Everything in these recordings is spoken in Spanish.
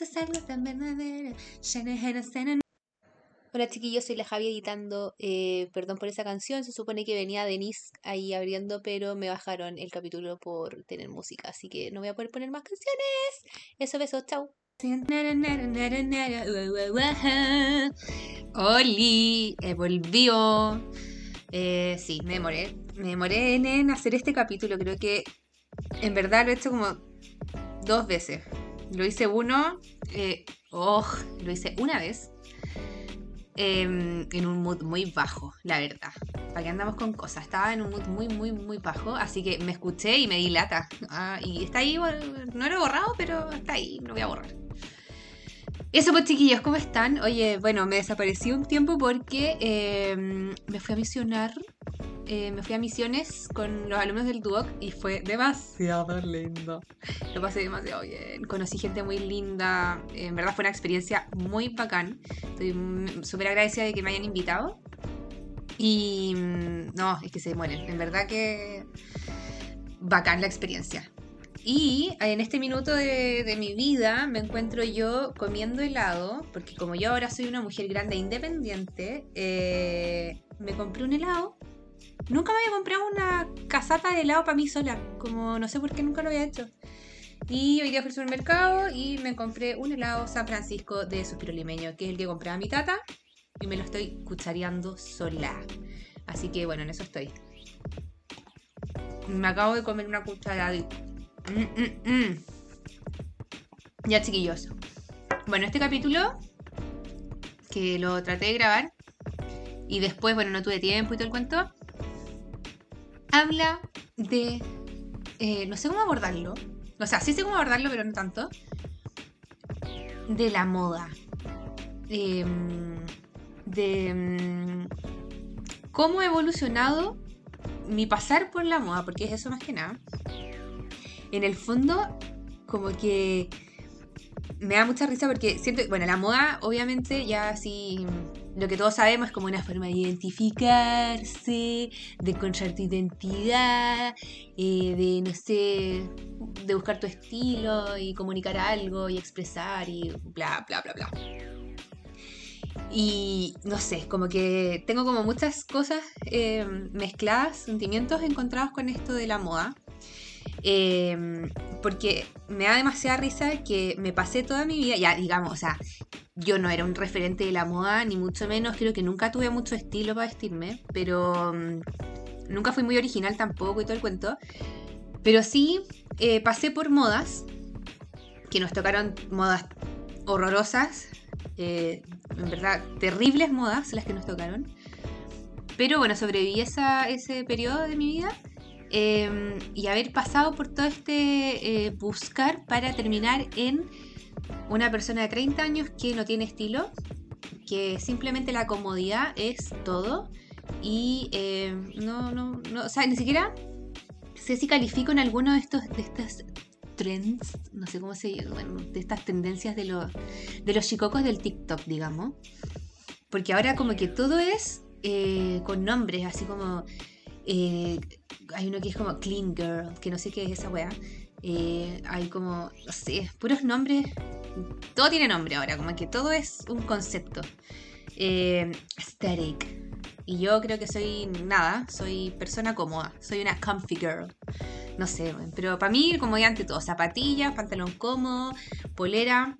es algo tan verdadero. Hola chiquillos, soy la Javi editando. Eh, perdón por esa canción, se supone que venía Denise ahí abriendo, pero me bajaron el capítulo por tener música, así que no voy a poder poner más canciones. Eso, besos, chau. Oli, eh, volvió. Eh, sí, me demoré. Me demoré en hacer este capítulo. Creo que en verdad lo he hecho como dos veces. Lo hice uno, eh, oh, lo hice una vez em, en un mood muy bajo, la verdad. ¿Para qué andamos con cosas? Estaba en un mood muy, muy, muy bajo, así que me escuché y me di lata. Ah, y está ahí, no lo he borrado, pero está ahí, no voy a borrar. Eso pues chiquillos, ¿cómo están? Oye, bueno, me desaparecí un tiempo porque em, me fui a misionar eh, me fui a misiones con los alumnos del Duoc y fue demasiado lindo. Lo pasé demasiado bien. Conocí gente muy linda. En verdad fue una experiencia muy bacán. Estoy súper agradecida de que me hayan invitado. Y mm, no, es que se mueren. En verdad que bacán la experiencia. Y en este minuto de, mi vida me encuentro yo comiendo helado, porque como yo ahora soy una mujer grande e independiente, eh, me compré un helado Nunca me había comprado una casata de helado para mí sola. Como no sé por qué nunca lo había hecho. Y hoy día fui al supermercado y me compré un helado San Francisco de suspiro limeño, que es el que compré a mi tata. Y me lo estoy cuchareando sola. Así que bueno, en eso estoy. Me acabo de comer una cucharada. Mm, mm, mm. Ya, chiquillos. Bueno, este capítulo que lo traté de grabar y después, bueno, no tuve tiempo y todo el cuento habla de... Eh, no sé cómo abordarlo. O sea, sí sé cómo abordarlo, pero no tanto. De la moda. Em, de cómo ha evolucionado mi pasar por la moda, porque es eso más que nada. En el fondo, como que me da mucha risa porque siento, bueno, la moda obviamente ya así lo que todos sabemos es como una forma de identificarse, de encontrar tu identidad, eh, de, no sé, de buscar tu estilo y comunicar algo y expresar y bla, bla, bla, bla. Y no sé, como que tengo como muchas cosas eh, mezcladas, sentimientos encontrados con esto de la moda. Eh, porque me da demasiada risa que me pasé toda mi vida, ya digamos, o sea, yo no era un referente de la moda, ni mucho menos, creo que nunca tuve mucho estilo para vestirme, pero mm, nunca fui muy original tampoco y todo el cuento. Pero sí eh, pasé por modas, que nos tocaron modas horrorosas, eh, en verdad, terribles modas las que nos tocaron. Pero bueno, sobreviví esa, ese periodo de mi vida Em, y haber pasado por todo este eh, buscar para terminar en una persona de 30 años que no tiene estilo, que simplemente la comodidad es todo y em, no, no, no, o sea, ni siquiera sé si califico en alguno de estos, de estas trends, no sé cómo se llama, de estas tendencias de los, de los chicocos del TikTok, digamos. Porque ahora como que todo es eh, con nombres, así como eh, hay uno que es como Clean Girl, que no sé qué es esa weá. Eh, hay como, no sé, puros nombres. Todo tiene nombre ahora, como que todo es un concepto. Eh, aesthetic. Y yo creo que soy nada, soy persona cómoda, soy una comfy girl. No sé, pero para mí, como ya ante todo, zapatillas, pantalón cómodo, polera,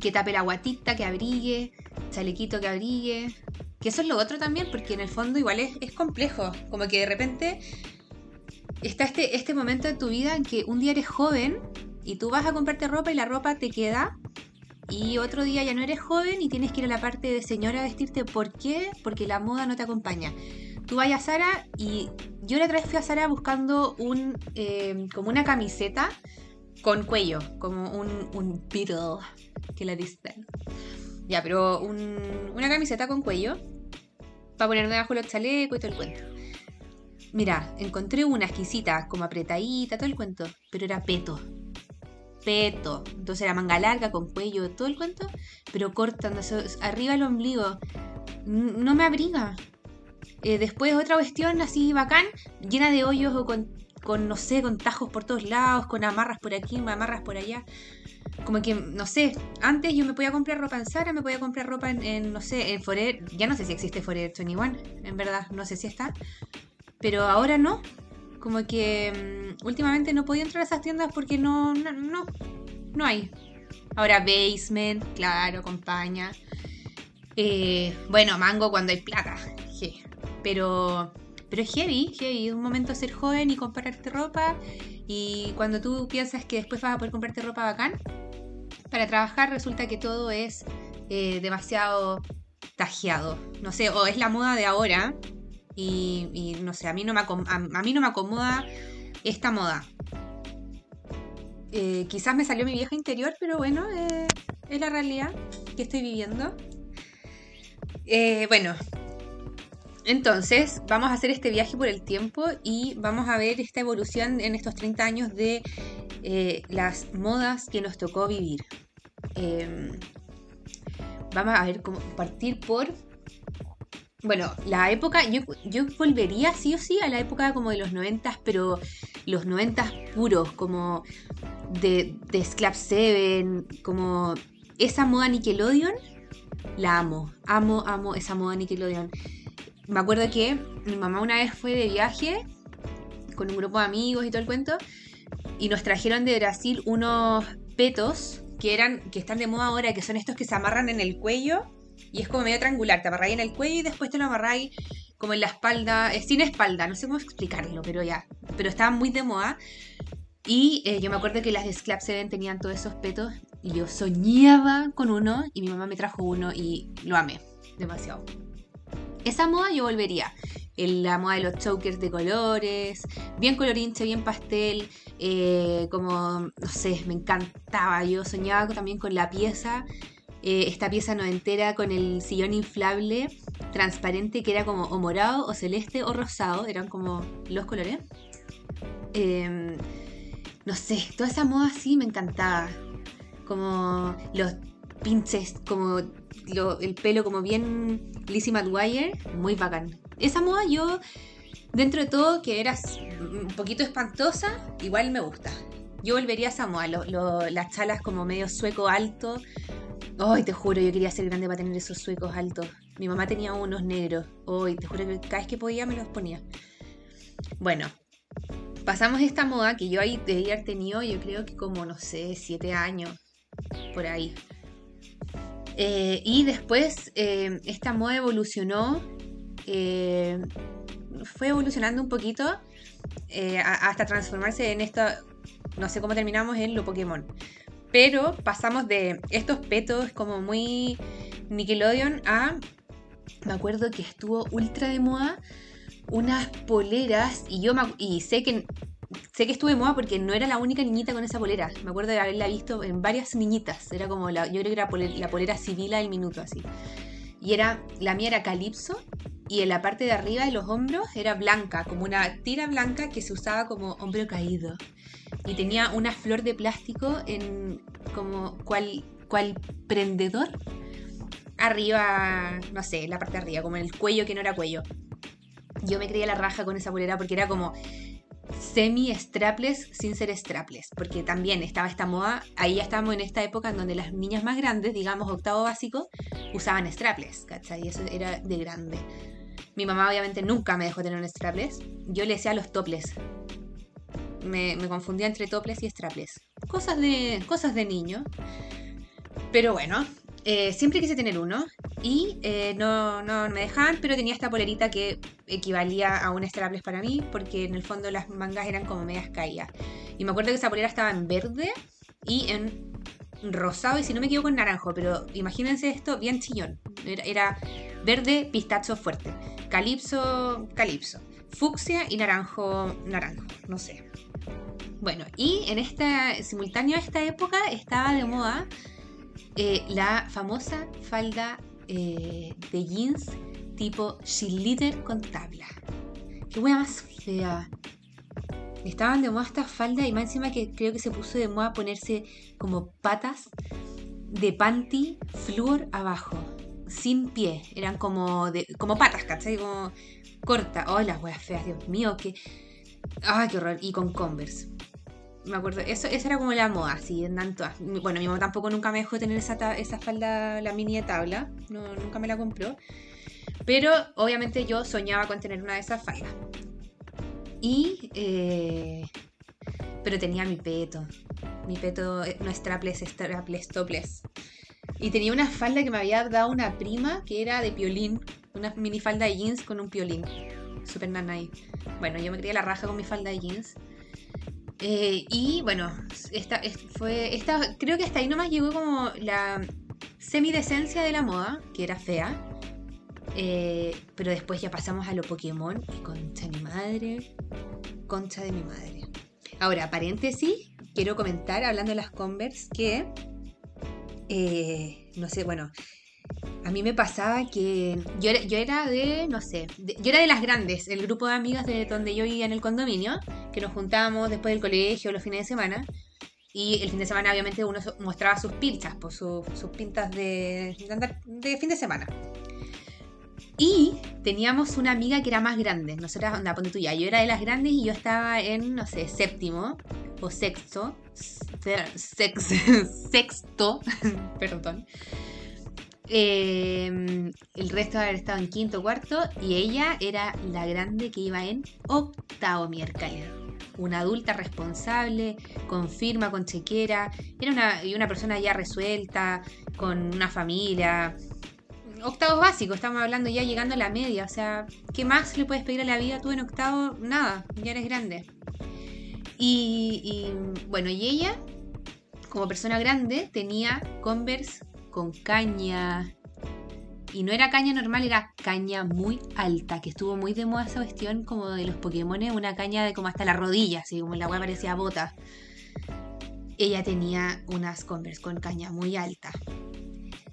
que tape la guatita, que abrigue, chalequito que abrigue, que eso es lo otro también, porque en el fondo igual es, complejo. Como que de repente está este, este momento de tu vida en que un día eres joven y tú vas a comprarte ropa y la ropa te queda. Y otro día ya no eres joven y tienes que ir a la parte de señora a vestirte. ¿Por qué? Porque la moda no te acompaña. Tú vas a Sara y yo la otra vez fui a Sara buscando un, eh, como una camiseta con cuello, como un, un beetle que la dicen. Ya, pero una camiseta con cuello para ponerme debajo los chalecos y todo el cuento. Mira, encontré una exquisita, como apretadita, todo el cuento, pero era peto. Peto. Entonces era manga larga, con cuello, todo el cuento, pero corta, arriba el ombligo. No me abriga. Eh, después otra cuestión así bacán, llena de hoyos o con, con, no sé, con tajos por todos lados, con amarras por aquí, amarras por allá. como que, no sé, antes yo me podía comprar ropa en Zara, me podía comprar ropa en, no sé, en Forever, ya no sé si existe Forever 21, en verdad, no sé si está, pero ahora no, como que mm, últimamente no podía entrar a esas tiendas porque no, no, no, no hay. Ahora Basement, claro, acompaña. Eh, bueno, Mango cuando hay plata, pero pero es heavy, heavy, un momento ser joven y comprarte ropa y cuando tú piensas que después vas a poder comprarte ropa bacán, para trabajar resulta que todo es eh, demasiado tajeado. No sé, o es la moda de ahora y, no sé, a mí no me, a, mí no me acomoda esta moda. Eh, quizás me salió mi vieja interior, pero bueno, eh, es la realidad que estoy viviendo. bueno, entonces, vamos a hacer este viaje por el tiempo y vamos a ver esta evolución en estos 30 años de eh, las modas que nos tocó vivir. Em, vamos a ver cómo partir por... Bueno, la época, yo, volvería sí o sí a la época como de los 90, pero los 90 puros, como de, de Sclap 7, como esa moda Nickelodeon, la amo, amo, amo esa moda Nickelodeon me acuerdo que mi mamá una vez fue de viaje con un grupo de amigos y todo el cuento y nos trajeron de Brasil unos petos que eran que están de moda ahora, que son estos que se amarran en el cuello y es como medio triangular, te amarráis en el cuello y después te lo amarráis como en la espalda, es sin espalda, no sé cómo explicarlo, pero ya, pero estaban muy de moda. Y eh, yo me acuerdo que las de Sclap 7 tenían todos esos petos y yo soñaba con uno y mi mamá me trajo uno y lo amé demasiado. Esa moda yo volvería. La moda de los chokers de colores, bien colorinche, bien pastel, eh, como, no sé, me encantaba. Yo soñaba también con la pieza, eh, esta pieza no entera con el sillón inflable, transparente, que era como o morado, o celeste, o rosado, eran como los colores. Em, no sé, toda esa moda sí me encantaba. Como los pinches, como el pelo como bien Lizzie McGuire, muy bacán. Esa moda yo, dentro de todo, que era un poquito espantosa, igual me gusta. Yo volvería a esa moda, las chalas como medio sueco alto. Ay, te juro, yo quería ser grande para tener esos suecos altos. Mi mamá tenía unos negros. Ay, te juro que cada vez que podía me los ponía. Bueno, pasamos esta moda que yo ahí debía haber tenido, yo creo que como, no sé, siete años, por ahí. Eh, y después eh, esta moda evolucionó, eh, fue evolucionando un poquito hasta transformarse en esto, no sé cómo terminamos en lo Pokémon. Pero pasamos de estos petos como muy Nickelodeon a, me acuerdo que estuvo ultra de moda, unas poleras y yo y sé que sé que estuve de moda porque no era la única niñita con esa polera. Me acuerdo de haberla visto en varias niñitas. Era como la, yo creo que era la polera civil del minuto así. Y era, la mía era calipso y en la parte de arriba de los hombros era blanca, como una tira blanca que se usaba como hombro caído. Y tenía una flor de plástico en como cual, cual prendedor arriba, no sé, la parte de arriba, como en el cuello que no era cuello. Yo me creía la raja con esa polera porque era como semi-strapless sin ser strapless, porque también estaba esta moda, ahí ya estábamos en esta época en donde las niñas más grandes, digamos octavo básico, usaban strapless, ¿cachai? Y eso era de grande. Mi mamá obviamente nunca me dejó tener un strapless, yo le decía los toples. Me, me confundía entre toples y strapless. Cosas de, cosas de niño. Pero bueno, eh, siempre quise tener uno y eh, no, no, me dejaban, pero tenía esta polerita que equivalía a un strapless para mí, porque en el fondo las mangas eran como medias caídas. Y me acuerdo que esa polera estaba en verde y en rosado, y si no me equivoco en naranjo, pero imagínense esto bien chillón. Era, verde, pistacho fuerte, calipso, calipso, fucsia y naranjo, naranjo, no sé. Bueno, y en esta, simultáneo a esta época estaba de moda eh, la famosa falda eh, de jeans tipo cheerleader con tabla. Qué hueá más fea. Estaban de moda esta falda y más encima que creo que se puso de moda ponerse como patas de panty flúor abajo, sin pie. Eran como, de, como patas, ¿cachai? Como corta. Oh, las hueas feas, Dios mío, que... Ay, qué horror. Y con Converse. Me acuerdo, eso, esa era como la moda, así, en todas. Bueno, mi mamá tampoco nunca me dejó tener esa, esa falda, la mini de tabla, no, nunca me la compró. Pero obviamente yo soñaba con tener una de esas faldas. Y. Eh, pero tenía mi peto. Mi peto eh, no es strapless, es strapless, topless. Y tenía una falda que me había dado una prima que era de piolín. Una mini falda de jeans con un piolín. Super nanay. Bueno, yo me quería la raja con mi falda de jeans. Eh, y bueno, esta, fue, esta, creo que hasta ahí nomás llegó como la semidecencia de la moda, que era fea. Eh, pero después ya pasamos a lo Pokémon y concha de mi madre. Concha de mi madre. Ahora, paréntesis, quiero comentar, hablando de las Converse, que. Eh, no sé, bueno. A mí me pasaba que yo era, yo era de, no sé, yo era de las grandes, el grupo de amigas de donde yo vivía en el condominio, que nos juntábamos después del colegio los fines de semana. Y el fin de semana, obviamente, uno mostraba sus pinchas, pues, sus, pintas de, de fin de semana. Y teníamos una amiga que era más grande. Nosotras, onda, ponte tuya. Yo era de las grandes y yo estaba en, no sé, séptimo o sexto. Sex, sexto, perdón. Eh, el resto haber estado en quinto, cuarto. Y ella era la grande que iba en octavo miércoles. Una adulta responsable, con firma, con chequera. Era una, una persona ya resuelta, con una familia octavos básicos, estamos hablando ya llegando a la media. O sea, ¿qué más le puedes pedir a la vida tú en octavo? Nada, ya eres grande. Y, bueno, y ella, como persona grande, tenía Converse con caña. Y no era caña normal, era caña muy alta, que estuvo muy de moda esa cuestión como de los Pokémon, una caña de como hasta la rodilla, así como la weá parecía bota. Ella tenía unas Converse con caña muy alta.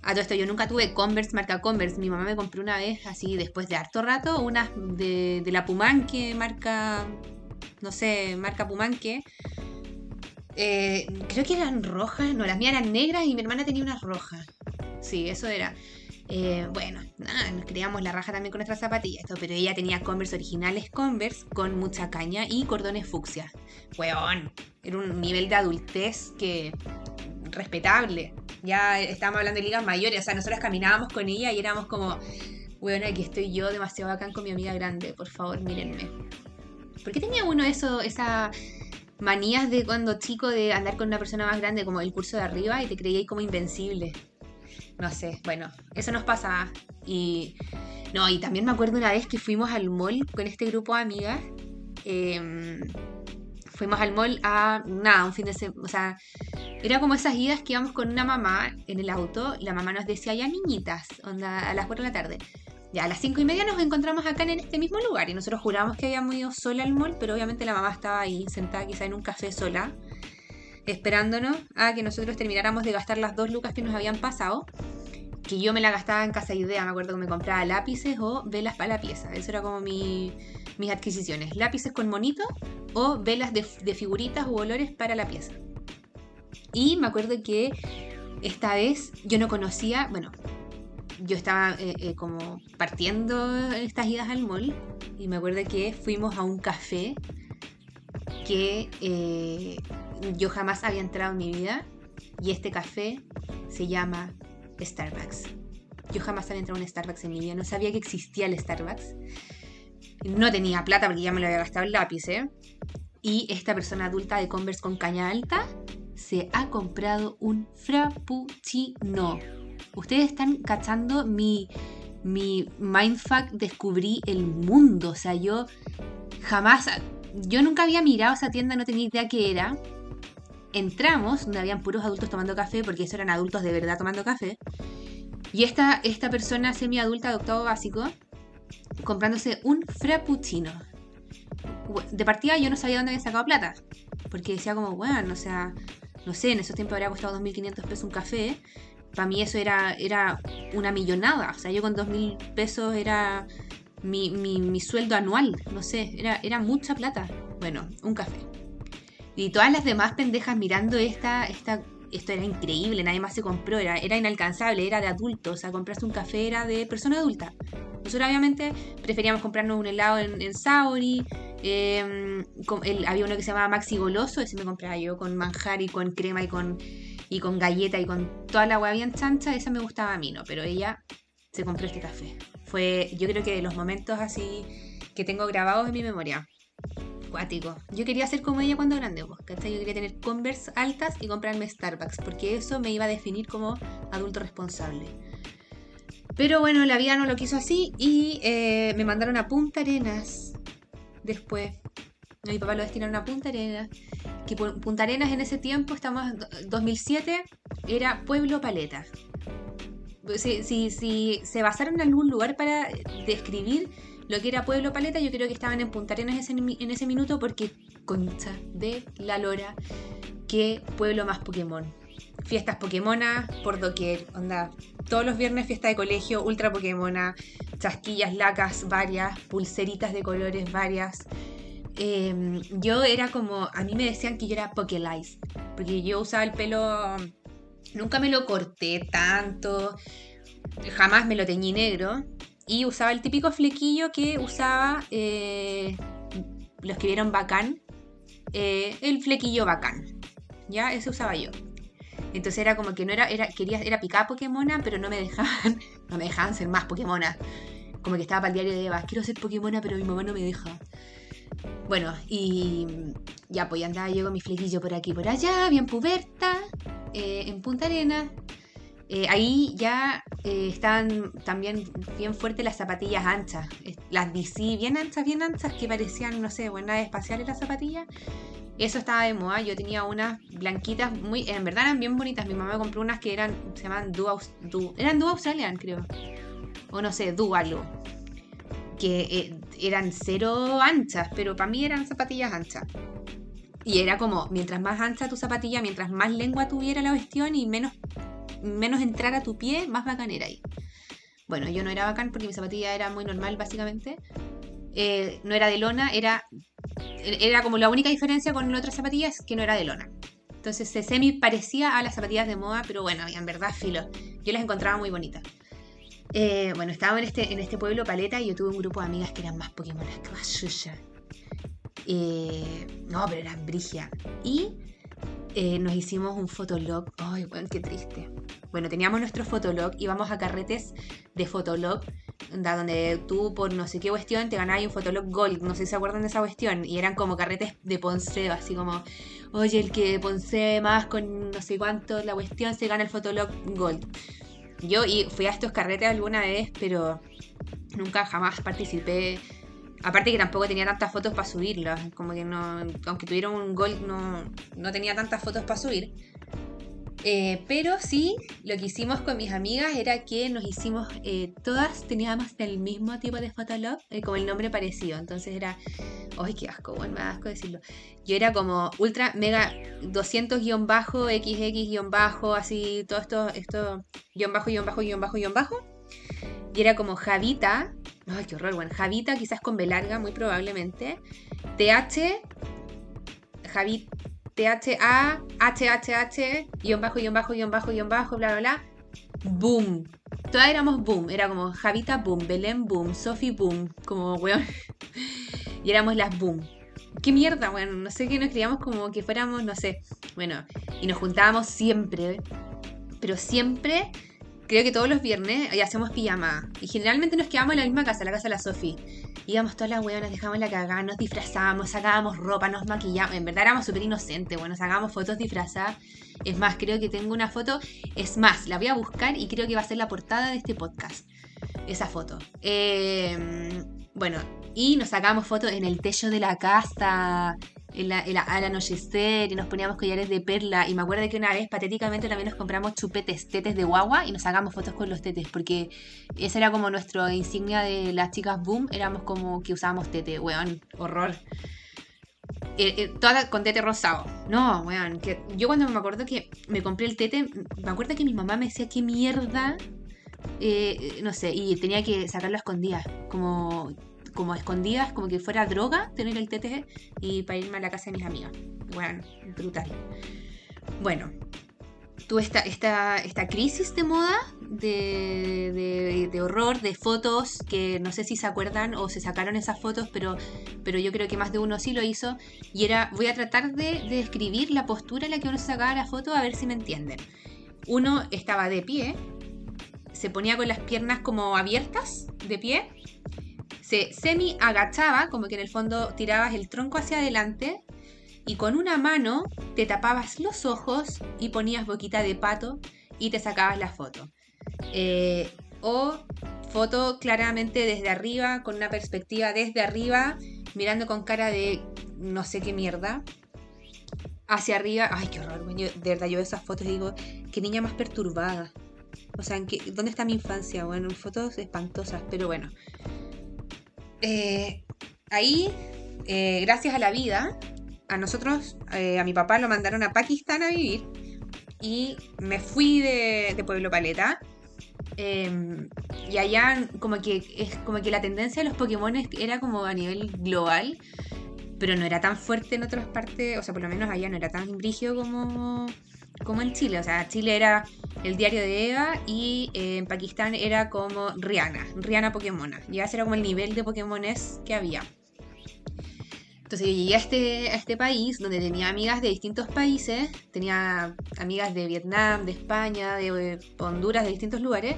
A todo esto, yo nunca tuve Converse, marca Converse. Mi mamá me compró una vez, así después de harto rato, unas de, de la Pumanque, marca, no sé, marca Pumanque. Eh, creo que eran rojas, no, las mías eran negras y mi hermana tenía unas rojas. Sí, eso era. Eh, bueno, nada, nos la raja también con nuestras zapatillas, pero ella tenía Converse originales Converse con mucha caña y cordones fucsia. Weón, era un nivel de adultez que respetable. Ya estábamos hablando de ligas mayores, o sea, nosotros caminábamos con ella y éramos como, bueno, aquí estoy yo demasiado bacán con mi amiga grande, por favor, mírenme. ¿Por qué tenía uno eso, esa manías de cuando chico de andar con una persona más grande como el curso de arriba y te creíais como invencible? No sé, bueno, eso nos pasa. Y no, y también me acuerdo una vez que fuimos al mall con este grupo de amigas. Eh, fuimos al mall a nada, un fin de semana, o sea, era como esas idas que íbamos con una mamá en el auto y la mamá nos decía, ya niñitas, onda, a las 4 de la tarde. Ya a las 5 y media nos encontramos acá en este mismo lugar y nosotros jurábamos que habíamos ido sola al mall, pero obviamente la mamá estaba ahí sentada quizá en un café sola, esperándonos a que nosotros termináramos de gastar las dos lucas que nos habían pasado que yo me la gastaba en casa idea, me acuerdo que me compraba lápices o velas para la pieza. Eso era como mi, mis adquisiciones. Lápices con monito o velas de, figuritas u olores para la pieza. Y me acuerdo que esta vez yo no conocía, bueno, yo estaba eh, eh, como partiendo estas idas al mall y me acuerdo que fuimos a un café que eh, yo jamás había entrado en mi vida y este café se llama Starbucks. Yo jamás había entrado en Starbucks en mi vida, no sabía que existía el Starbucks. No tenía plata porque ya me lo había gastado el lápiz, ¿eh? Y esta persona adulta de Converse con caña alta se ha comprado un frappuccino. Ustedes están cachando mi, mi mindfuck, descubrí el mundo. O sea, yo jamás, yo nunca había mirado esa tienda, no tenía idea qué era entramos, donde habían puros adultos tomando café, porque eso eran adultos de verdad tomando café. Y esta, esta persona semi-adulta de octavo básico, comprándose un frappuccino. De partida yo no sabía dónde había sacado plata, porque decía como, bueno, o sea, no sé, en esos tiempos habría costado 2.500 pesos un café. Para mí eso era, era una millonada. O sea, yo con 2.000 pesos era mi, mi, sueldo anual. No sé, era, era mucha plata. Bueno, un café. Y todas las demás pendejas mirando esta, esta, esto era increíble, nadie más se compró, era, era inalcanzable, era de adulto, o sea, comprarse un café era de persona adulta. Nosotros obviamente preferíamos comprarnos un helado en, en Sauri. Em, había uno que se llamaba Maxi Goloso, ese me compraba yo con manjar y con crema y con, y con galleta y con toda la agua bien chancha. Esa me gustaba a mí, ¿no? Pero ella se compró este café. Fue, yo creo que de los momentos así que tengo grabados en mi memoria. Cuático. Yo quería ser como ella cuando grande, ¿cachai? Yo quería tener Converse altas y comprarme Starbucks, porque eso me iba a definir como adulto responsable. Pero bueno, la vida no lo quiso así y eh, me mandaron a Punta Arenas después. Mi papá lo destinaron a Punta Arenas. Que Punta Arenas en ese tiempo, estamos en 2007, era Pueblo Paleta. Si, se basaron en algún lugar para describir lo que era Pueblo Paleta, yo creo que estaban en Punta Arenas en ese minuto porque concha de la lora, que pueblo más Pokémon. Fiestas Pokémona por doquier, onda. Todos los viernes fiesta de colegio, ultra Pokémona, chasquillas, lacas varias, pulseritas de colores varias. Em, yo era como, a mí me decían que yo era Pokélice, porque yo usaba el pelo, nunca me lo corté tanto, jamás me lo teñí negro, y usaba el típico flequillo que usaba eh, los que vieron bacán. Eh, el flequillo bacán. ¿Ya? Ese usaba yo. Entonces era como que no era, era, quería, era picar Pokémona, pero no me dejaban, no me dejaban ser más Pokémona. Como que estaba para el diario de Eva, quiero ser Pokémona, pero mi mamá no me deja. Bueno, y ya pues andaba yo con mi flequillo por aquí por allá, bien puberta, eh, en Punta Arena. Eh, ahí ya eh, estaban también bien fuertes las zapatillas anchas, las DC bien anchas, bien anchas, que parecían, no sé, buenas espaciales las zapatillas. Eso estaba de moda, yo tenía unas blanquitas muy, en verdad eran bien bonitas, mi mamá compró unas que eran, se llaman Du, eran Du Australian creo, o no sé, Du algo, que eh, eran cero anchas, pero para mí eran zapatillas anchas. Y era como, mientras más ancha tu zapatilla, mientras más lengua tuviera la cuestión y menos menos entrar tu pie, más bacán era ahí. Bueno, yo no era bacán porque mi zapatilla era muy normal, básicamente. Eh, no era de lona, era, era como la única diferencia con otras zapatillas que no era de lona. Entonces se semi parecía a las zapatillas de moda, pero bueno, en verdad, filo. Yo las encontraba muy bonitas. Eh, bueno, estaba en este, en este pueblo paleta y yo tuve un grupo de amigas que eran más Pokémon que más eh, no, pero eran brigia. Y eh, nos hicimos un fotolog. Ay, bueno, qué triste. Bueno, teníamos nuestro fotolog, íbamos a carretes de fotolog, donde tú por no sé qué cuestión te ganabas un fotolog gold, no sé si se acuerdan de esa cuestión, y eran como carretes de Ponce, así como, oye, el que Ponce más con no sé cuánto la cuestión se gana el fotolog gold. Yo y fui a estos carretes alguna vez, pero nunca jamás participé Aparte que tampoco tenía tantas fotos para subirlas, como que no, aunque tuviera un gol, no, no tenía tantas fotos para subir. Eh, pero sí, lo que hicimos con mis amigas era que nos hicimos, eh, todas teníamos el mismo tipo de fotolog, eh, como el nombre parecido. Entonces era, ¡ay, qué asco! Bueno, me da asco decirlo. Yo era como ultra, mega 200 guion bajo, XX guion bajo, así, todo esto, esto, guion bajo, guion bajo, guion bajo, guion bajo. Y era como Javita, Ay, qué horror. Bueno, Javita quizás con B larga, muy probablemente. TH, Javi, THA, HHH, guion bajo, guion bajo, guion bajo, guion bajo, bla, bla, bla. Boom. Todas éramos boom. Era como Javita boom, Belén boom, Sophie boom. Como, weón. y éramos las boom. ¿Qué mierda, bueno? No sé qué nos criamos como que fuéramos, no sé. Bueno, y nos juntábamos siempre. Pero siempre creo que todos los viernes y hacemos pijama. Y generalmente nos quedamos en la misma casa, la casa de la Sofi. Íbamos todas las nos dejamos la cagada, nos disfrazábamos, sacábamos ropa, nos maquillábamos. En verdad éramos súper inocentes, bueno, sacábamos fotos disfrazadas. Es más, creo que tengo una foto. Es más, la voy a buscar y creo que va a ser la portada de este podcast. Esa foto. Eh, bueno, y nos sacamos fotos en el techo de la casa, en la, al anochecer y nos poníamos collares de perla. Y me acuerdo que una vez patéticamente también nos compramos chupetes, tetes de guagua y nos sacamos fotos con los tetes, porque esa era como nuestra insignia de las chicas boom, éramos como que usábamos tete, weón, horror. Eh, eh, con tete rosado. No, weón. Que yo cuando me acuerdo que me compré el tete, me acuerdo que mi mamá me decía, ¿qué mierda? Eh, no sé, y tenía que sacarlo a escondidas. Como como escondidas, como que fuera droga tener el TTG y para irme a la casa de mis amigas. Bueno, brutal. Bueno, tuve esta, esta, crisis de moda, de, de, horror, de fotos que no sé si se acuerdan o se sacaron esas fotos, pero, pero yo creo que más de uno sí lo hizo. Y era, voy a tratar de, describir la postura en la que uno sacaba la foto a ver si me entienden. Uno estaba de pie, se ponía con las piernas como abiertas, de pie, se semi agachaba, como que en el fondo tirabas el tronco hacia adelante y con una mano te tapabas los ojos y ponías boquita de pato y te sacabas la foto. Eh, o foto claramente desde arriba, con una perspectiva desde arriba, mirando con cara de no sé qué mierda. Hacia arriba, ay, qué horror, de verdad, yo veo esas fotos y digo, qué niña más perturbada. O sea, ¿en qué, ¿dónde está mi infancia? Bueno, fotos espantosas, pero bueno. Eh, ahí, eh, gracias a la vida, a nosotros, eh, a mi papá lo mandaron a Pakistán a vivir y me fui de, Pueblo Paleta. Em, y allá como que es como que la tendencia de los Pokémon era como a nivel global, pero no era tan fuerte en otras partes, o sea, por lo menos allá no era tan brígido como, como en Chile. O sea, Chile era el diario de Eva y eh, en Pakistán era como Rihanna, Rihanna Pokémona. Y ese era como el nivel de Pokémones que había. Entonces yo llegué a este, a este país donde tenía amigas de distintos países, tenía amigas de Vietnam, de España, de Honduras, de distintos lugares.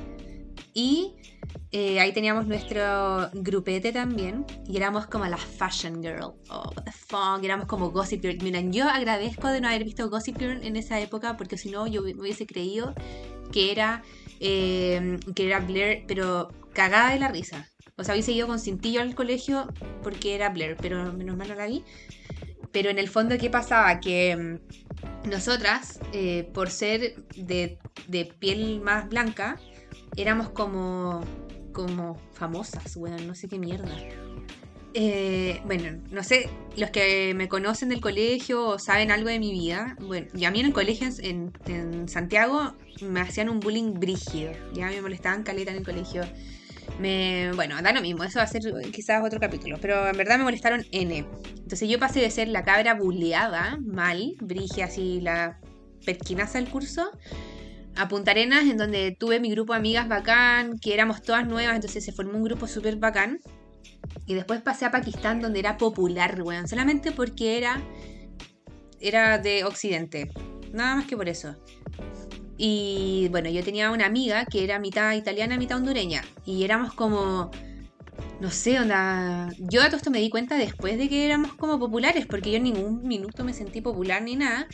Y eh, ahí teníamos nuestro grupete también. Y éramos como las Fashion Girl. Oh, what the fuck. Éramos como Gossip Girl. Miren, yo agradezco de no haber visto Gossip Girl en esa época porque si no yo hubiese creído que era, eh, que era Blair, pero cagada de la risa. O sea, hubiese ido con cintillo al colegio porque era Blair, pero menos mal no la vi. Pero en el fondo, ¿qué pasaba? Que mm, nosotras, eh, por ser de, piel más blanca, éramos como, como famosas, bueno, no sé qué mierda. Eh, bueno, no sé, los que me conocen del colegio o saben algo de mi vida, bueno, y a mí en el colegio en, en Santiago me hacían un bullying brígido, ya me molestaban caleta en el colegio me, bueno, da lo mismo, eso va a ser quizás otro capítulo, pero en verdad me molestaron N. Entonces yo pasé de ser la cabra buleada, mal, brige así la perquinaza del curso, a Punta Arenas, en donde tuve mi grupo de amigas bacán, que éramos todas nuevas, entonces se formó un grupo súper bacán. Y después pasé a Pakistán, donde era popular, weón, solamente porque era, era de Occidente. Nada más que por eso. Y bueno, yo tenía una amiga que era mitad italiana, mitad hondureña. Y éramos como, no sé, onda... Yo a todo esto me di cuenta después de que éramos como populares, porque yo en ningún minuto me sentí popular ni nada.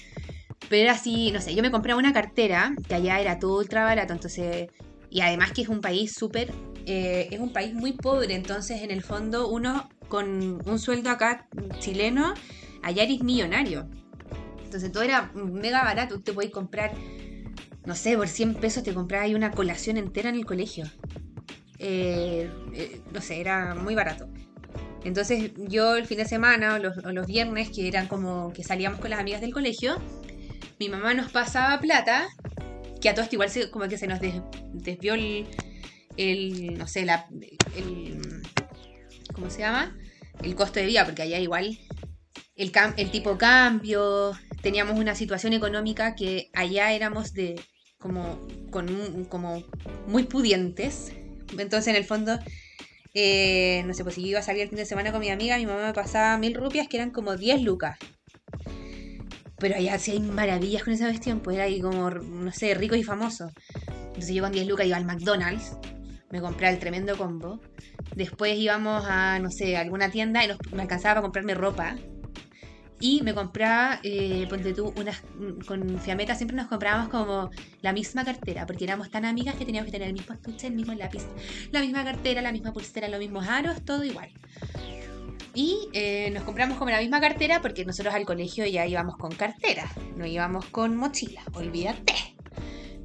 Pero era así, no sé, yo me compré una cartera, que allá era todo ultra barato, entonces... Y además que es un país súper... Eh, es un país muy pobre, entonces en el fondo uno con un sueldo acá chileno, allá eres millonario. Entonces todo era mega barato, te podéis comprar no sé, por 100 pesos te comprabas ahí una colación entera en el colegio. Eh, eh, no sé, era muy barato. Entonces yo el fin de semana o los, viernes, que eran como que salíamos con las amigas del colegio, mi mamá nos pasaba plata, que a todos igual se, como que se nos desvió el, no sé, la, el, ¿cómo se llama? El costo de vida, porque allá igual el, el tipo cambio, teníamos una situación económica que allá éramos de como, con como muy pudientes. Entonces, en el fondo, eh, no sé, pues si yo iba a salir el fin de semana con mi amiga, mi mamá me pasaba mil rupias que eran como 10 lucas. Pero allá sí hay maravillas con esa cuestión, pues era ahí como, no sé, ricos y famosos. Entonces yo con 10 lucas iba al McDonald's, me compré el tremendo combo. Después íbamos a, no sé, a alguna tienda y me alcanzaba para comprarme ropa. Y me compraba, eh, ponte tú, unas, con Fiameta siempre nos comprábamos como la misma cartera, porque éramos tan amigas que teníamos que tener el mismo estuche, el mismo lápiz, la misma cartera, la misma pulsera, los mismos aros, todo igual. Y eh, nos compramos como la misma cartera porque nosotros al colegio ya íbamos con cartera, no íbamos con mochila, olvídate.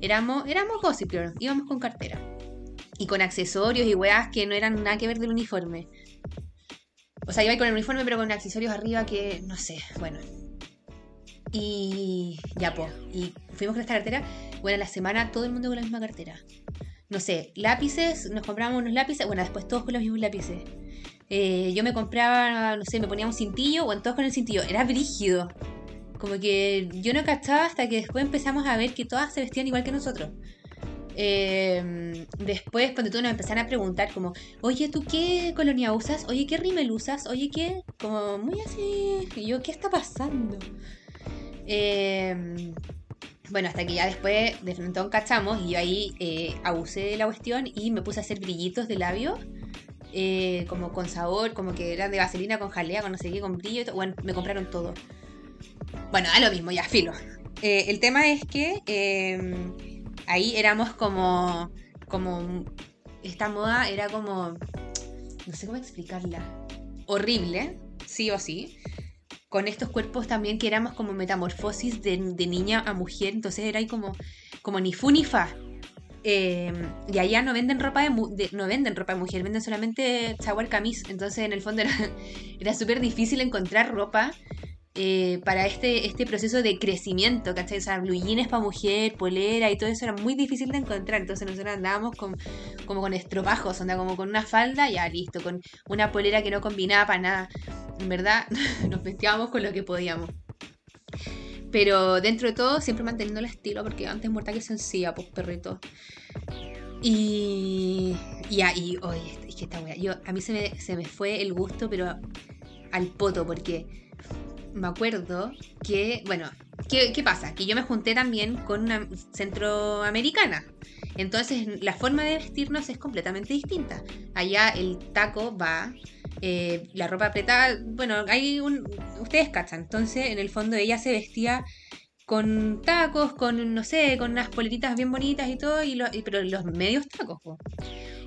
Éramos, éramos gossip íbamos con cartera. Y con accesorios y weas que no eran nada que ver del uniforme. O sea, iba con el uniforme, pero con accesorios arriba que, no sé, bueno. Y ya, pues. Y fuimos con esta cartera. Bueno, la semana todo el mundo con la misma cartera. No sé, lápices, nos compramos unos lápices. Bueno, después todos con los mismos lápices. Eh, yo me compraba, no sé, me ponía un cintillo, bueno, todos con el cintillo. Era brígido. Como que yo no cachaba hasta que después empezamos a ver que todas se vestían igual que nosotros. Eh, después, cuando tú nos empezaron a preguntar, como, oye, ¿tú qué colonia usas? Oye, ¿qué rímel usas? Oye, ¿qué? Como, muy así. Y yo, ¿qué está pasando? Eh, bueno, hasta que ya después de frente cachamos y yo ahí eh, abusé de la cuestión y me puse a hacer brillitos de labio. Eh, como con sabor, como que eran de vaselina con jalea, con no sé qué, con brillo. Bueno, me compraron todo. Bueno, a lo mismo, ya filo. Eh, el tema es que em, ahí éramos como. como. Esta moda era como. No sé cómo explicarla. Horrible, sí o sí con estos cuerpos también que éramos como metamorfosis de, niña a mujer, entonces era ahí como, como ni fu ni fa. Y allá no venden ropa de, no venden ropa de mujer, venden solamente shower camis. Entonces, en el fondo era, era súper difícil encontrar ropa eh, para este, este proceso de crecimiento, ¿cachai? O sea, blue para mujer, polera y todo eso era muy difícil de encontrar. Entonces nosotros andábamos como con estropajos, onda como con una falda, ya listo, con una polera que no combinaba para nada. En verdad, nos vestíamos con lo que podíamos. Pero dentro de todo, siempre manteniendo el estilo, porque antes muerta que sencilla, pues perrito. Y. Y ahí, oye, es que esta wea. Yo, a mí se me, se me fue el gusto, pero al poto, porque me acuerdo que, bueno, ¿qué, pasa? Que yo me junté también con una centroamericana. Entonces la forma de vestirnos es completamente distinta. Allá el taco va, eh, la ropa apretada, bueno, hay un... Ustedes cachan, entonces en el fondo ella se vestía con tacos, con, no sé, con unas poleritas bien bonitas y todo, y, pero los medios tacos.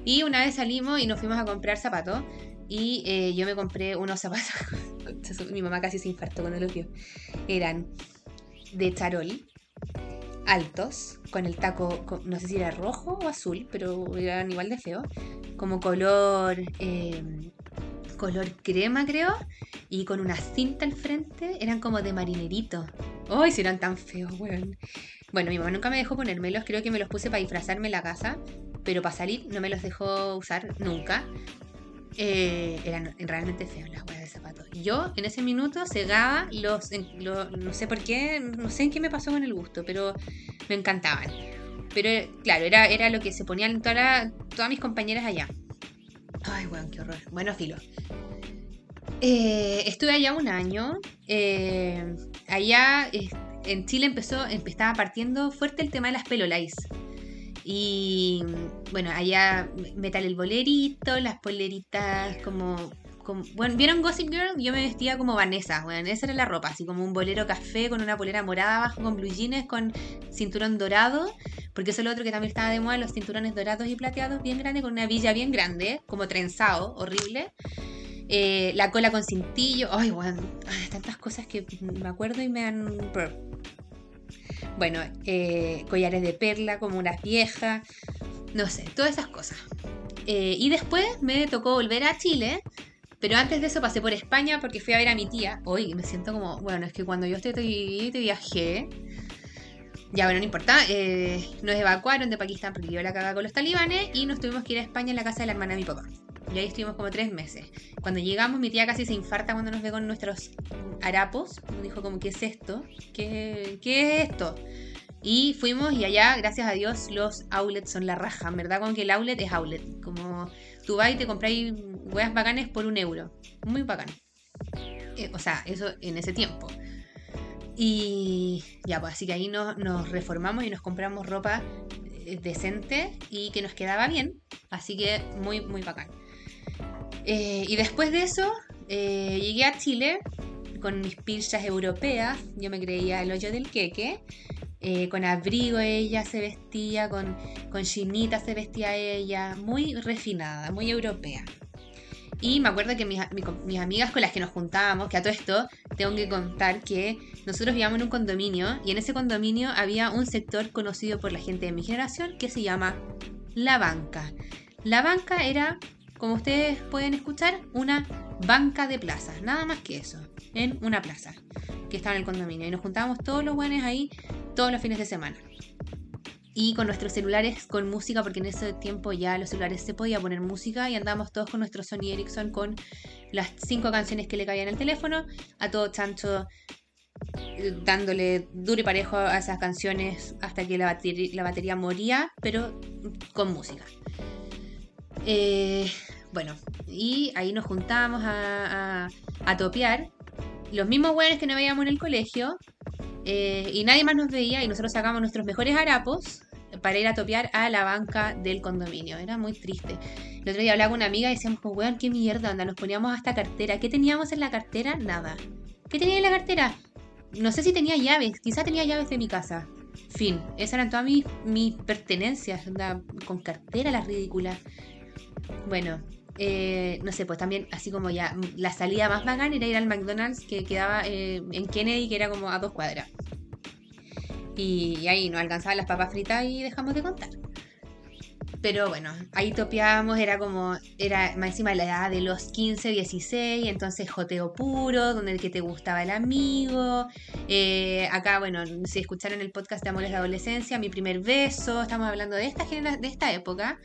Y una vez salimos y nos fuimos a comprar zapatos y eh, yo me compré unos zapatos. Mi mamá casi se infartó cuando los vio. Eran de charol, altos, con el taco, no sé si era rojo o azul, pero eran igual de feo. Como color. Em, color crema, creo. Y con una cinta al frente. Eran como de marinerito. ¡Ay, si eran tan feos, weón! Bueno, mi mamá nunca me dejó ponérmelos. Creo que me los puse para disfrazarme en la casa. Pero para salir no me los dejó usar nunca. Eh, eran realmente feos las huevas de zapatos. Yo en ese minuto cegaba los, no sé por qué, no sé en qué me pasó con el gusto, pero me encantaban. Pero claro, era, era lo que se ponían todas mis compañeras allá. Ay, weón, qué horror. Bueno, filo. Eh, estuve allá un año. Eh, allá en Chile empezó, empezaba partiendo fuerte el tema de las pelolais. Y bueno, allá metal el bolerito, las poleritas como, bueno, ¿vieron Gossip Girl? Yo me vestía como Vanessa, bueno, esa era la ropa, así como un bolero café con una polera morada abajo, con blue jeans, con cinturón dorado, porque eso es lo otro que también estaba de moda, los cinturones dorados y plateados bien grandes, con una villa bien grande, como trenzado, horrible. Eh, la cola con cintillo, ay, bueno, tantas cosas que me acuerdo y me han bueno, eh, collares de perla como unas viejas, no sé, todas esas cosas. Eh, y después me tocó volver a Chile, pero antes de eso pasé por España porque fui a ver a mi tía. Hoy me siento como, bueno, es que cuando yo estoy te viajé, ya bueno, no importa, eh, nos evacuaron de Pakistán porque yo la cagaba con los talibanes y nos tuvimos que ir a España en la casa de la hermana de mi papá. Y ahí estuvimos como tres meses. Cuando llegamos, mi tía casi se infarta cuando nos ve con nuestros harapos. Nos dijo como, ¿qué es esto? ¿Qué, qué es esto? Y fuimos y allá, gracias a Dios, los outlets son la raja. verdad, como que el outlet es outlet. Como tú vas y te compráis hueas bacanes por un euro. Muy bacán. Eh, o sea, eso en ese tiempo. Y ya, pues así que ahí nos, nos reformamos y nos compramos ropa eh, decente y que nos quedaba bien. Así que muy, muy bacán. Eh, y después de eso, llegué a Chile con mis pilchas europeas. Yo me creía el hoyo del queque. Eh, con abrigo ella se vestía, con, con chinita se vestía ella. Muy refinada, muy europea. Y me acuerdo que mis, mis, amigas con las que nos juntábamos, que a todo esto tengo que contar que nosotros vivíamos en un condominio y en ese condominio había un sector conocido por la gente de mi generación que se llama La Banca. La Banca era como ustedes pueden escuchar, una banca de plazas, nada más que eso, en una plaza que estaba en el condominio. Y nos juntábamos todos los buenos ahí todos los fines de semana. Y con nuestros celulares con música, porque en ese tiempo ya los celulares se podía poner música y andábamos todos con nuestro Sony Ericsson con las cinco canciones que le caían al teléfono, a todo chancho dándole duro y parejo a esas canciones hasta que la batería, la batería moría, pero con música. Eh, bueno, y ahí nos juntamos a, a, topear. Los mismos hueones que nos veíamos en el colegio. Eh, y nadie más nos veía y nosotros sacamos nuestros mejores harapos para ir a topear a la banca del condominio. Era muy triste. El otro día hablaba con una amiga y decíamos, pues, weón, qué mierda, onda. Nos poníamos hasta cartera. ¿Qué teníamos en la cartera? Nada. ¿Qué tenía en la cartera? No sé si tenía llaves. Quizá tenía llaves de mi casa. Fin. Esas eran todas mis, pertenencias. Onda, con cartera, las ridículas. Bueno, eh, no sé, pues también, así como ya, la salida más bacán era ir al McDonald's que quedaba eh, en Kennedy, que era como a dos cuadras. Y, ahí nos alcanzaban las papas fritas y dejamos de contar. Pero bueno, ahí topeábamos, era como, era más encima la edad de los 15, 16, entonces joteo puro, donde el que te gustaba el amigo. Eh, acá, bueno, si escucharon el podcast de Amores de Adolescencia, mi primer beso, estamos hablando de esta, de esta época,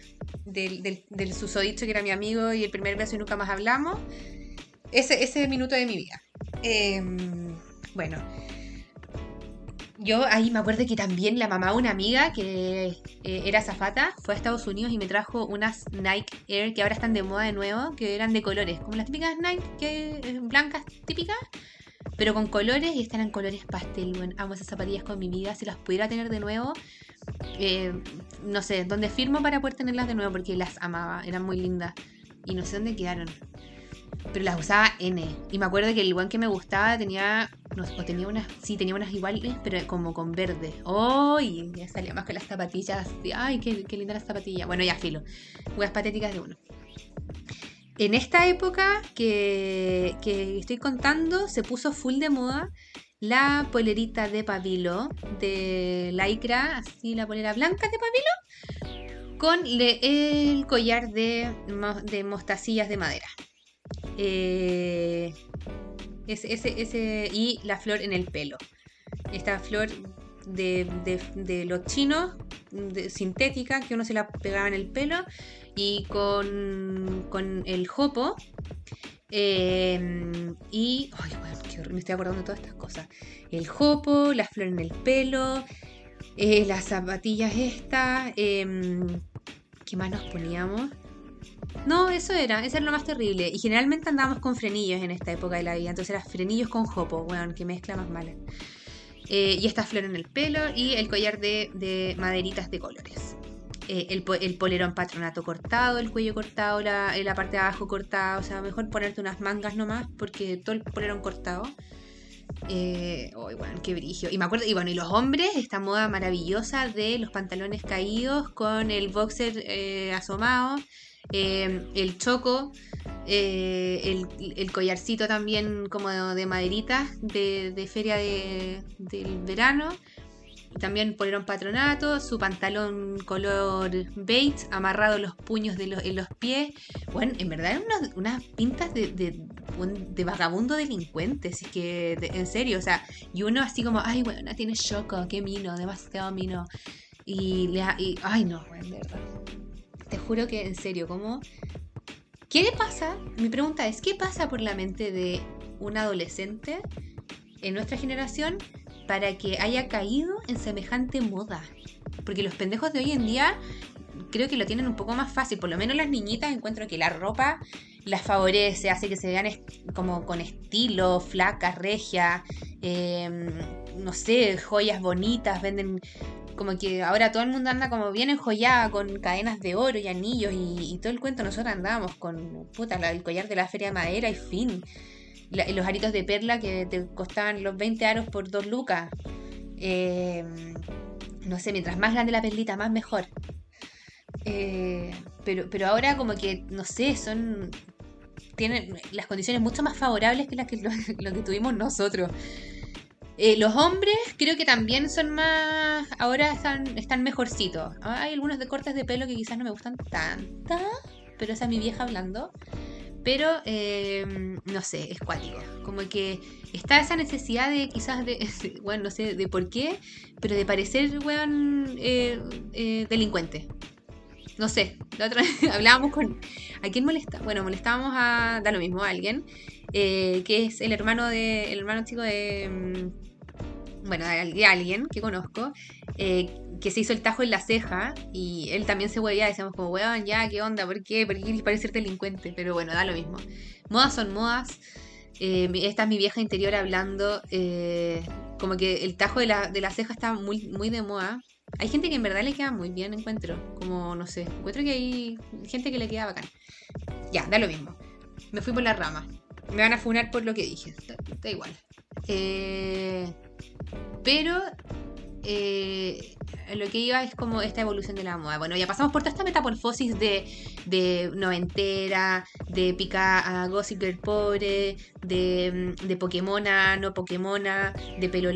del, del, susodicho que era mi amigo y el primer beso y nunca más hablamos. Ese, ese minuto de mi vida. Em, bueno, yo ahí me acuerdo que también la mamá de una amiga que eh, era zafata fue a Estados Unidos y me trajo unas Nike Air que ahora están de moda de nuevo, que eran de colores, como las típicas Nike que, eh, blancas típicas, pero con colores y están en colores pastel. Bueno, amo esas zapatillas con mi vida, si las pudiera tener de nuevo, eh, no sé, dónde firmo para poder tenerlas de nuevo porque las amaba, eran muy lindas y no sé dónde quedaron pero las usaba N. Y me acuerdo que el buen que me gustaba tenía, no, tenía unas, sí, tenía unas iguales, pero como con verde. ¡Ay! ya salía más con las zapatillas. ¡Ay, qué, qué linda las zapatillas! Bueno, ya filo. Unas patéticas de uno. En esta época que, que estoy contando, se puso full de moda la polerita de pabilo de lycra, así la polera blanca de pabilo, con el collar de, de mostacillas de madera. Eh, ese, ese, y la flor en el pelo. Esta flor de, de, los chinos, sintética, que uno se la pegaba en el pelo, y con, con el jopo. Eh, y. Me estoy acordando de todas estas cosas. El jopo, la flor en el pelo, eh, las zapatillas estas. Em, ¿Qué más nos poníamos? No, eso era, eso era lo más terrible. Y generalmente andábamos con frenillos en esta época de la vida. Entonces era frenillos con jopo, bueno, que mezcla más mala. Eh, y esta flor en el pelo y el collar de, maderitas de colores. Eh, el, polerón patronato cortado, el cuello cortado, la, la parte de abajo cortada. O sea, mejor ponerte unas mangas nomás porque todo el polerón cortado. Eh, bueno, qué brillo. Y me acuerdo, y bueno, y los hombres, esta moda maravillosa de los pantalones caídos con el boxer eh, asomado eh, el choco, eh, el, collarcito también como de, maderita de, feria del verano. También poner patronato, su pantalón color beige, amarrado los puños de en los pies. Bueno, en verdad eran unas, pintas de, de, vagabundo delincuente, así que en serio, o sea, y uno así como, ay, bueno, tiene choco, qué mino, demasiado mino. Y, le, y ay, no, de verdad te juro que en serio, ¿cómo? ¿Qué le pasa? Mi pregunta es, ¿qué pasa por la mente de un adolescente en nuestra generación para que haya caído en semejante moda? Porque los pendejos de hoy en día creo que lo tienen un poco más fácil, por lo menos las niñitas encuentro que la ropa las favorece, hace que se vean como con estilo, flacas, regia, em, no sé, joyas bonitas, venden como que ahora todo el mundo anda como bien enjollada con cadenas de oro y anillos y, todo el cuento. Nosotros andábamos con puta, el collar de la feria de madera y fin. los aritos de perla que te costaban los 20 aros por dos lucas. Em, no sé, mientras más grande la perlita, más mejor. Eh, pero, pero ahora como que, no sé, son... Tienen las condiciones mucho más favorables que las que, lo que tuvimos nosotros. Eh, los hombres creo que también son más. Ahora están, están mejorcitos. Hay algunos de cortes de pelo que quizás no me gustan tanto. Pero esa es mi vieja hablando. Pero em, no sé, es cuático. Como que está esa necesidad de quizás de. Bueno, no sé de por qué. Pero de parecer, weón, eh, eh, delincuente. No sé. La otra vez hablábamos con. ¿A quién molesta? Bueno, molestábamos a. Da lo mismo a alguien. que es el hermano de. El hermano chico de bueno, de alguien que conozco, eh, que se hizo el tajo en la ceja y él también se huevía, decíamos como, weón, ya, ¿qué onda? ¿Por qué? ¿Por qué parecer delincuente? Pero bueno, da lo mismo. Modas son modas. Eh, esta es mi vieja interior hablando. Eh, como que el tajo de la, de la ceja está muy, muy de moda. Hay gente que en verdad le queda muy bien, encuentro. Como, no sé, encuentro que hay gente que le queda bacán. Ya, da lo mismo. Me fui por la rama. Me van a funar por lo que dije. Da, igual. Eh, pero eh, lo que iba es como esta evolución de la moda. Bueno, ya pasamos por toda esta metamorfosis de, de noventera, de pica a Gossip Girl pobre, de, de Pokémona, no Pokémona, de pelo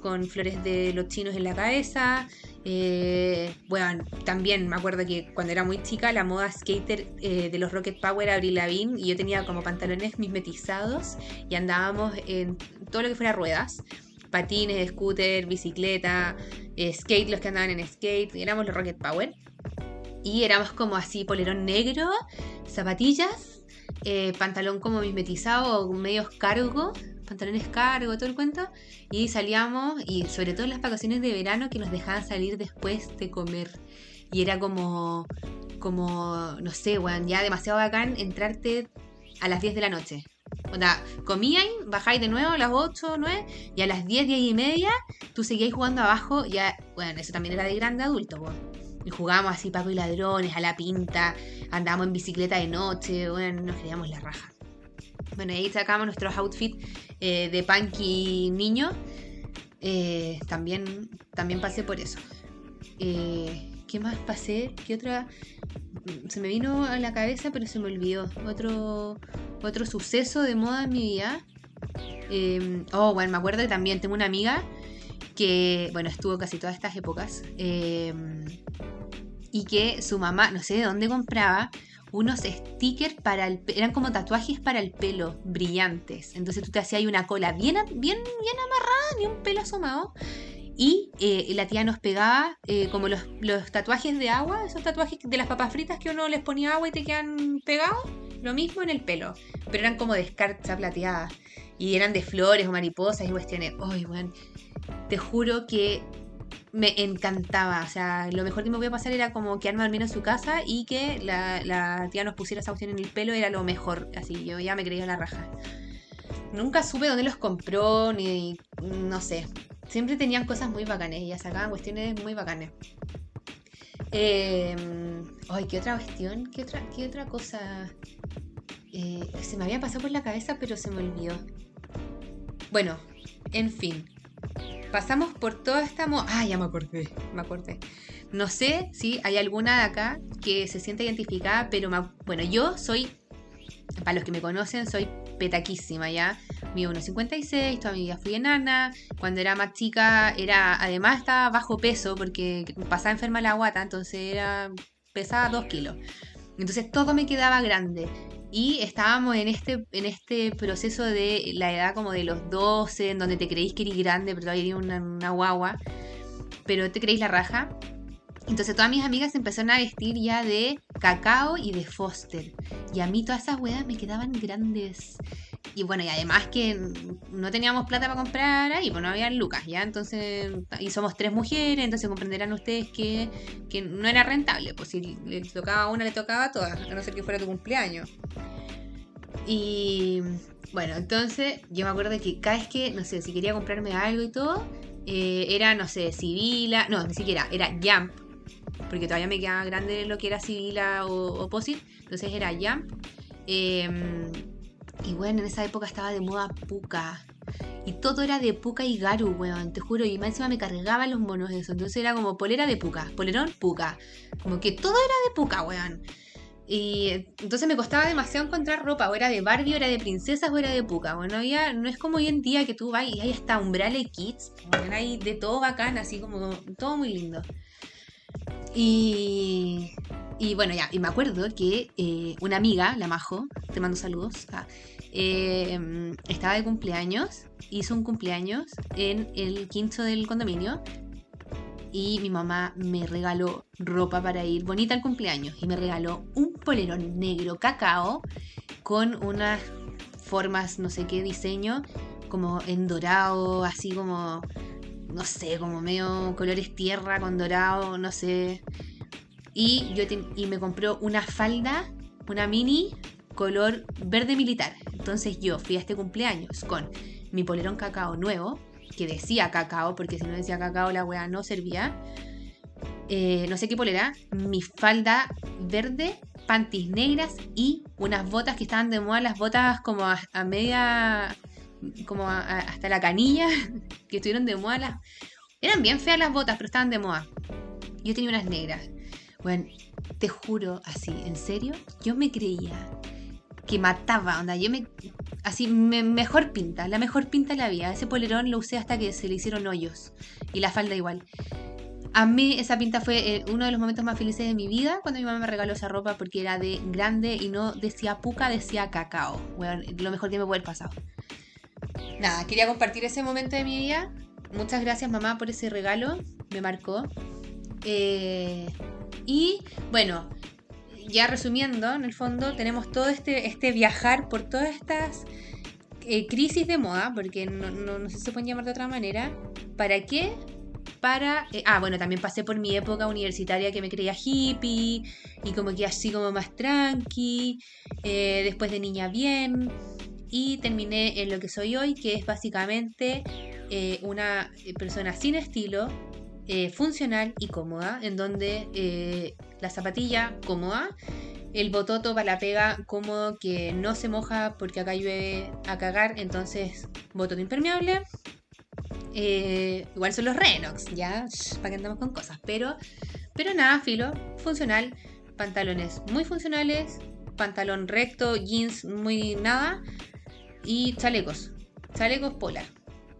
con flores de los chinos en la cabeza. Eh, bueno, también me acuerdo que cuando era muy chica la moda skater eh, de los Rocket Power Abril Lavigne y yo tenía como pantalones mimetizados y andábamos en todo lo que fuera ruedas patines, scooter, bicicleta, eh, skate, los que andaban en skate, éramos los Rocket Power. Y éramos como así, polerón negro, zapatillas, eh, pantalón como mismetizado, medios cargo, pantalones cargo, todo el cuento. Y salíamos, y sobre todo las vacaciones de verano, que nos dejaban salir después de comer. Y era como, como, no sé, ya demasiado bacán entrarte a las 10 de la noche. O sea, comíais, bajáis de nuevo a las 8, 9 y a las 10, 10 y media tú seguíais jugando abajo. Ya, bueno, eso también era de grande adulto, Y jugábamos así, papo y ladrones, a la pinta, andábamos en bicicleta de noche, bueno, nos creíamos la raja. Bueno, ahí sacábamos nuestros outfits eh, de punky niño. Eh, también, también pasé por eso. Eh, ¿Qué más pasé? ¿Qué otra? Se me vino a la cabeza, pero se me olvidó. Otro, otro suceso de moda en mi vida. Em, oh, bueno, me acuerdo que también tengo una amiga que, bueno, estuvo casi todas estas épocas. Em, y que su mamá, no sé de dónde compraba, unos stickers para el eran como tatuajes para el pelo brillantes. Entonces tú te hacías una cola bien, bien, bien amarrada, ni un pelo asomado. Y eh, la tía nos pegaba eh, como los, los, tatuajes de agua, esos tatuajes de las papas fritas que uno les ponía agua y te quedan pegados. Lo mismo en el pelo, pero eran como de escarcha plateada. Y eran de flores o mariposas y cuestiones. Ay, bueno, te juro que me encantaba. O sea, lo mejor que me voy a pasar era como quedarme al menos en su casa y que la, la tía nos pusiera esa opción en el pelo, era lo mejor. Así, yo ya me creía la raja. Nunca supe dónde los compró, ni no sé. Siempre tenían cosas muy bacanes, ya sacaban cuestiones muy bacanes. Eh, ay, ¿qué otra cuestión? ¿Qué otra, qué otra cosa? Eh, se me había pasado por la cabeza, pero se me olvidó. Bueno, en fin. Pasamos por toda esta... ah, ya me acordé, me acordé. No sé si hay alguna de acá que se sienta identificada, pero bueno, yo soy, para los que me conocen, soy petaquísima ya. Mido 1,56, toda mi vida fui enana. Cuando era más chica, era además estaba bajo peso porque pasaba enferma la guata, entonces era pesaba 2 kilos. Entonces todo me quedaba grande. Y estábamos en este, en este proceso de la edad como de los 12, en donde te creéis que eres grande, pero todavía eres una, una guagua, pero te creéis la raja. Entonces todas mis amigas empezaron a vestir ya de cacao y de Foster. Y a mí todas esas huevas me quedaban grandes. Y bueno, y además que no teníamos plata para comprar ahí, pues no había lucas, ¿ya? Entonces, y somos tres mujeres, entonces comprenderán ustedes que, que no era rentable, pues si le tocaba a una, le tocaba a todas, a no ser que fuera tu cumpleaños. Y bueno, entonces yo me acuerdo que cada vez que, no sé, si quería comprarme algo y todo, eh, era, no sé, Sibila, no, ni siquiera, era Jump, porque todavía me quedaba grande lo que era Sibila o Opposite, entonces era Jump. Em, y bueno, en esa época estaba de moda Puka. Y todo era de Puka y Garu, weón, te juro. Y más encima me cargaban los monos de eso. Entonces era como polera de Puka, polerón Puka. Como que todo era de Puka, weón. Y entonces me costaba demasiado encontrar ropa, o era de Barbie, o era de princesas, o era de Puka. Bueno, había, no es como hoy en día que tú vas y hay hasta Umbrale Kids, hay de todo bacán, así como todo muy lindo. Y, y bueno, ya, y me acuerdo que eh, una amiga, la Majo, te mando saludos, ah, em, estaba de cumpleaños, hizo un cumpleaños en el quinto del condominio y mi mamá me regaló ropa para ir bonita al cumpleaños y me regaló un polerón negro cacao con unas formas, no sé qué diseño, como en dorado, así como no sé, como medio colores tierra con dorado, no sé. Y, yo y me compró una falda, una mini, color verde militar. Entonces yo fui a este cumpleaños con mi polerón cacao nuevo, que decía cacao, porque si no decía cacao la weá no servía. Eh, no sé qué polera, mi falda verde, panties negras y unas botas que estaban de moda, las botas como a, media, como hasta la canilla, que estuvieron de moda. Las, eran bien feas las botas, pero estaban de moda. Yo tenía unas negras. Bueno, te juro, así, en serio, yo me creía que mataba, onda, yo me así mejor pinta, la mejor pinta la vida. Ese polerón lo usé hasta que se le hicieron hoyos y la falda igual. A mí esa pinta fue eh, uno de los momentos más felices de mi vida cuando mi mamá me regaló esa ropa porque era de grande y no decía puca, decía cacao. Bueno, lo mejor que me puede pasado. Nada, quería compartir ese momento de mi vida. Muchas gracias mamá por ese regalo, me marcó. Eh, y bueno, ya resumiendo, en el fondo tenemos todo este, este viajar por todas estas eh, crisis de moda, porque no, no, se pueden llamar de otra manera. ¿Para qué? Para... Eh, ah, bueno, también pasé por mi época universitaria que me creía hippie y como que así como más tranqui, después de niña bien, y terminé en lo que soy hoy, que es básicamente una persona sin estilo, funcional y cómoda, en donde la zapatilla cómoda, el bototo para la pega cómodo que no se moja porque acá llueve a cagar, entonces bototo impermeable. Eh, igual son los Renox, ya, para que andamos con cosas, pero, pero nada, filo, funcional, pantalones muy funcionales, pantalón recto, jeans muy nada y chalecos, chalecos polar,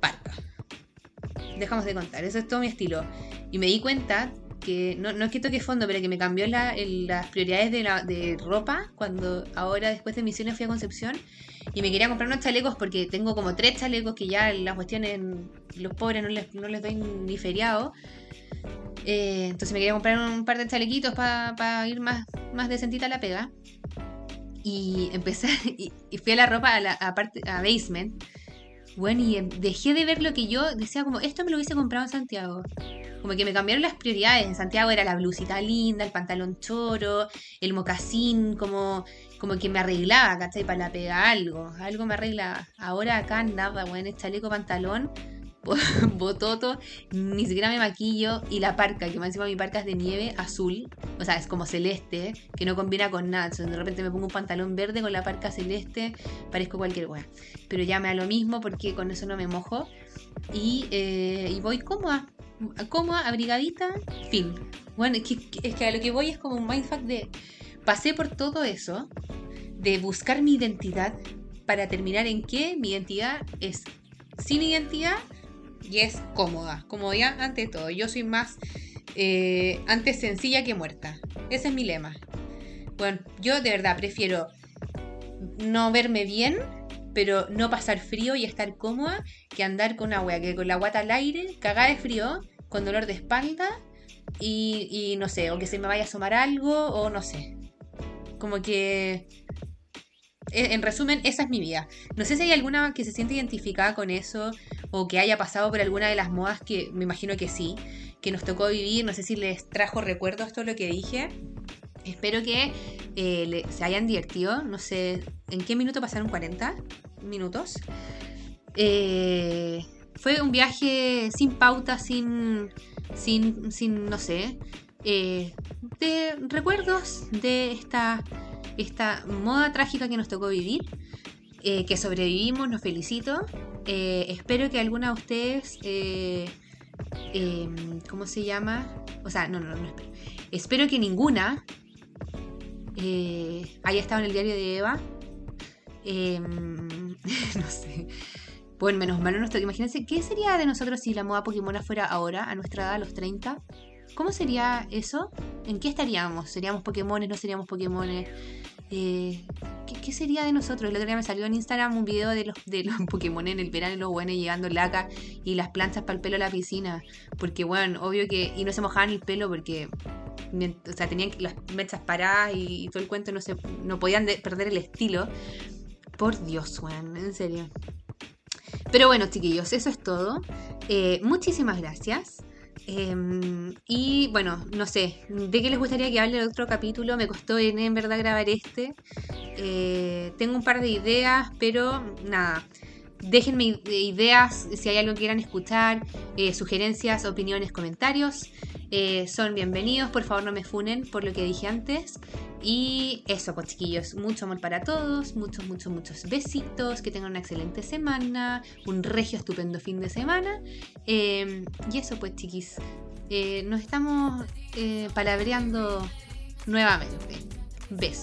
parca. Dejamos de contar, eso es todo mi estilo. Y me di cuenta que no, no es que toque fondo, pero que me cambió las prioridades de, la, de ropa cuando ahora después de misiones fui a Concepción y me quería comprar unos chalecos porque tengo como tres chalecos que ya las cuestiones los pobres no les, no les doy ni feriado. Eh, entonces me quería comprar un par de chalequitos para ir más, más decentita a la pega. Y empecé, y, fui a la ropa a, la, a, basement. Bueno, y dejé de ver lo que yo decía como, esto me lo hubiese comprado en Santiago. Como que me cambiaron las prioridades. En Santiago era la blusita linda, el pantalón choro, el mocasín, como, como que me arreglaba, ¿cachai? Para la pega algo, algo me arreglaba. Ahora acá nada, bueno, el chaleco, pantalón, bototo, ni siquiera me maquillo y la parca, que más encima mi parca es de nieve azul, o sea, es como celeste, que no combina con nada. Entonces, de repente me pongo un pantalón verde con la parca celeste, parezco cualquier wea. Pero ya me da lo mismo porque con eso no me mojo. Y, eh, y voy cómoda, cómoda, abrigadita, fin. Bueno, es que, a lo que voy es como un mindfuck de. Pasé por todo eso, de buscar mi identidad, para terminar en que mi identidad es sin identidad y es cómoda. Comodidad ante todo. Yo soy más eh, antes sencilla que muerta. Ese es mi lema. Bueno, yo de verdad prefiero no verme bien pero no pasar frío y estar cómoda que andar con una wea que con la guata al aire, cagada de frío, con dolor de espalda y, no sé, o que se me vaya a asomar algo o no sé. Como que en resumen, esa es mi vida. No sé si hay alguna que se siente identificada con eso o que haya pasado por alguna de las modas que me imagino que sí, que nos tocó vivir. No sé si les trajo recuerdos todo lo que dije. Espero que eh, se hayan divertido. No sé en qué minuto pasaron 40 minutos. Eh, fue un viaje sin pauta, sin, sin, sin no sé, eh, de recuerdos de esta, esta moda trágica que nos tocó vivir. que sobrevivimos, nos felicito. espero que alguna de ustedes, ¿cómo se llama? O sea, no, no, no espero. Espero que ninguna eh, haya estado en el diario de Eva. Em, no sé. Bueno, menos mal no Imagínense, ¿qué sería de nosotros si la moda Pokémon fuera ahora, a nuestra edad, a los 30? ¿Cómo sería eso? ¿En qué estaríamos? ¿Seríamos Pokémones? ¿No seríamos Pokémones? Eh, ¿qué, sería de nosotros? El otro día me salió en Instagram un video de los, de los Pokémon en el verano y los buenos llegando laca y las planchas para el pelo a la piscina. Porque, bueno, obvio que. Y no se mojaban el pelo porque o sea, tenían las mechas paradas y, todo el cuento, no, se, no podían perder el estilo. Por Dios, weón, en serio. Pero bueno, chiquillos, eso es todo. Eh, muchísimas gracias. Em, y bueno, no sé, ¿de qué les gustaría que hable de otro capítulo? Me costó en, en verdad grabar este. Eh, tengo un par de ideas, pero nada. Déjenme ideas si hay algo que quieran escuchar, eh, sugerencias, opiniones, comentarios. Eh, son bienvenidos, por favor no me funen por lo que dije antes. Y eso, pues chiquillos, mucho amor para todos, muchos, muchos, muchos besitos, que tengan una excelente semana, un regio estupendo fin de semana. Em, y eso, pues chiquis, eh, nos estamos palabreando nuevamente. Besos.